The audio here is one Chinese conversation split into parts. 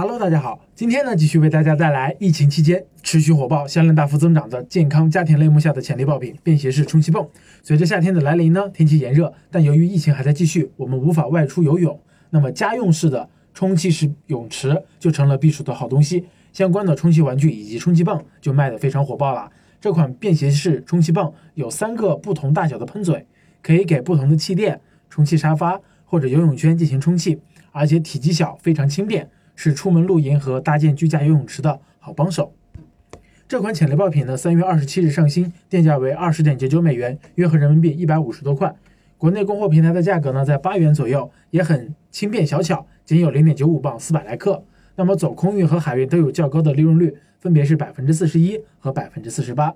Hello，大家好，今天呢继续为大家带来疫情期间持续火爆、销量大幅增长的健康家庭类目下的潜力爆品——便携式充气泵。随着夏天的来临呢，天气炎热，但由于疫情还在继续，我们无法外出游泳，那么家用式的充气式泳池就成了避暑的好东西。相关的充气玩具以及充气泵就卖得非常火爆了。这款便携式充气泵有三个不同大小的喷嘴，可以给不同的气垫、充气沙发或者游泳圈进行充气，而且体积小，非常轻便。是出门露营和搭建居家游泳池的好帮手。这款潜力爆品呢，三月二十七日上新，店价为二十点九九美元，约合人民币一百五十多块。国内供货平台的价格呢，在八元左右，也很轻便小巧，仅有零点九五磅，四百来克。那么走空运和海运都有较高的利润率，分别是百分之四十一和百分之四十八。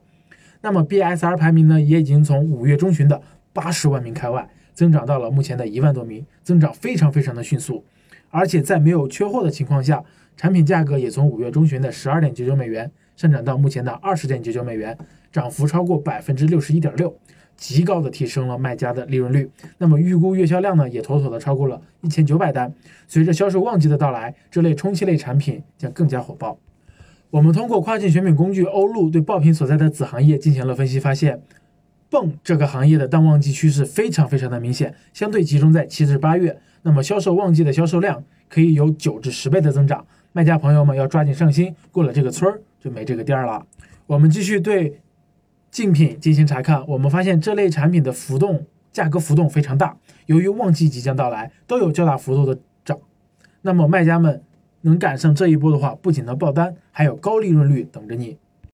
那么 BSR 排名呢，也已经从五月中旬的八十万名开外，增长到了目前的一万多名，增长非常非常的迅速。而且在没有缺货的情况下，产品价格也从五月中旬的十二点九九美元上涨到目前的二十点九九美元，涨幅超过百分之六十一点六，极高的提升了卖家的利润率。那么预估月销量呢，也妥妥的超过了一千九百单。随着销售旺季的到来，这类充气类产品将更加火爆。我们通过跨境选品工具欧路对爆品所在的子行业进行了分析，发现。泵这个行业的淡旺季趋势非常非常的明显，相对集中在七至八月，那么销售旺季的销售量可以有九至十倍的增长，卖家朋友们要抓紧上新，过了这个村儿就没这个店儿了。我们继续对竞品进行查看，我们发现这类产品的浮动价格浮动非常大，由于旺季即将到来，都有较大幅度的涨。那么卖家们能赶上这一波的话，不仅能爆单，还有高利润率等着你。